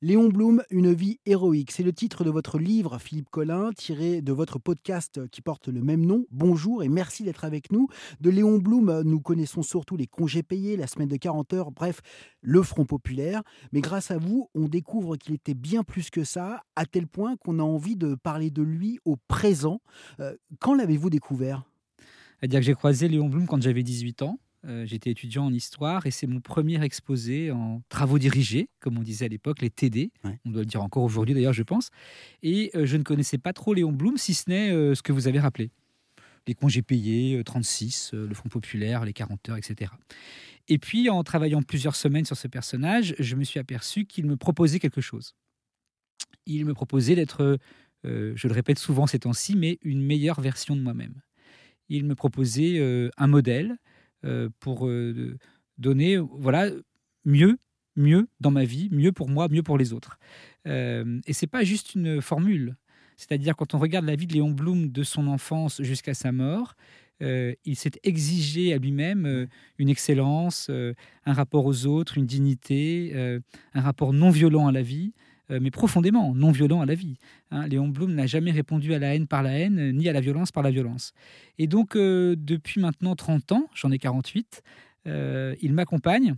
Léon Blum, Une vie héroïque, c'est le titre de votre livre, Philippe Collin, tiré de votre podcast qui porte le même nom. Bonjour et merci d'être avec nous. De Léon Blum, nous connaissons surtout les congés payés, la semaine de 40 heures, bref, le Front populaire. Mais grâce à vous, on découvre qu'il était bien plus que ça, à tel point qu'on a envie de parler de lui au présent. Euh, quand l'avez-vous découvert? C'est-à-dire que j'ai croisé Léon Blum quand j'avais 18 ans. Euh, j'étais étudiant en histoire et c'est mon premier exposé en travaux dirigés, comme on disait à l'époque, les TD. On doit le dire encore aujourd'hui d'ailleurs, je pense. Et euh, je ne connaissais pas trop Léon Blum, si ce n'est euh, ce que vous avez rappelé. Les congés payés, 36, le Front populaire, les 40 heures, etc. Et puis, en travaillant plusieurs semaines sur ce personnage, je me suis aperçu qu'il me proposait quelque chose. Il me proposait d'être, je le répète souvent ces temps-ci, mais une meilleure version de moi-même. Il me proposait un modèle, pour euh, donner voilà mieux mieux dans ma vie, mieux pour moi, mieux pour les autres. Euh, et c'est pas juste une formule. C'est-à-dire quand on regarde la vie de Léon Blum de son enfance jusqu'à sa mort, euh, il s'est exigé à lui-même une excellence, un rapport aux autres, une dignité, un rapport non violent à la vie. Euh, mais profondément non violent à la vie. Hein. Léon Blum n'a jamais répondu à la haine par la haine, ni à la violence par la violence. Et donc, euh, depuis maintenant 30 ans, j'en ai 48, euh, il m'accompagne.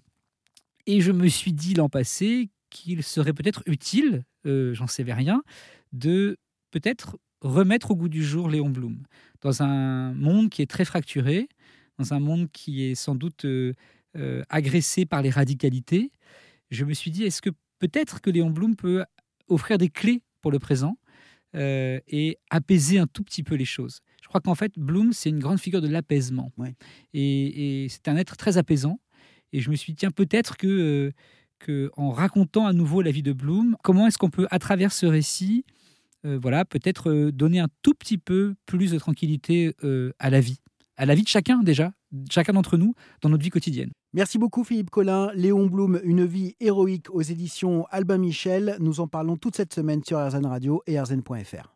Et je me suis dit l'an passé qu'il serait peut-être utile, j'en sais rien, de peut-être remettre au goût du jour Léon Blum. Dans un monde qui est très fracturé, dans un monde qui est sans doute agressé par les radicalités, je me suis dit, est-ce que peut-être que Léon Blum peut offrir des clés pour le présent euh, et apaiser un tout petit peu les choses. Je crois qu'en fait, Bloom, c'est une grande figure de l'apaisement. Et, c'est un être très apaisant. Et je me suis dit, tiens, peut-être que, euh, que en racontant à nouveau la vie de Bloom, comment est-ce qu'on peut, à travers ce récit, euh, voilà, peut-être donner un tout petit peu plus de tranquillité à la vie, à la vie de chacun déjà, chacun d'entre nous, dans notre vie quotidienne. Merci beaucoup Philippe Collin. Léon Blum, Une vie héroïque aux éditions Albin Michel. Nous en parlons toute cette semaine sur RZN Radio et RZN.fr.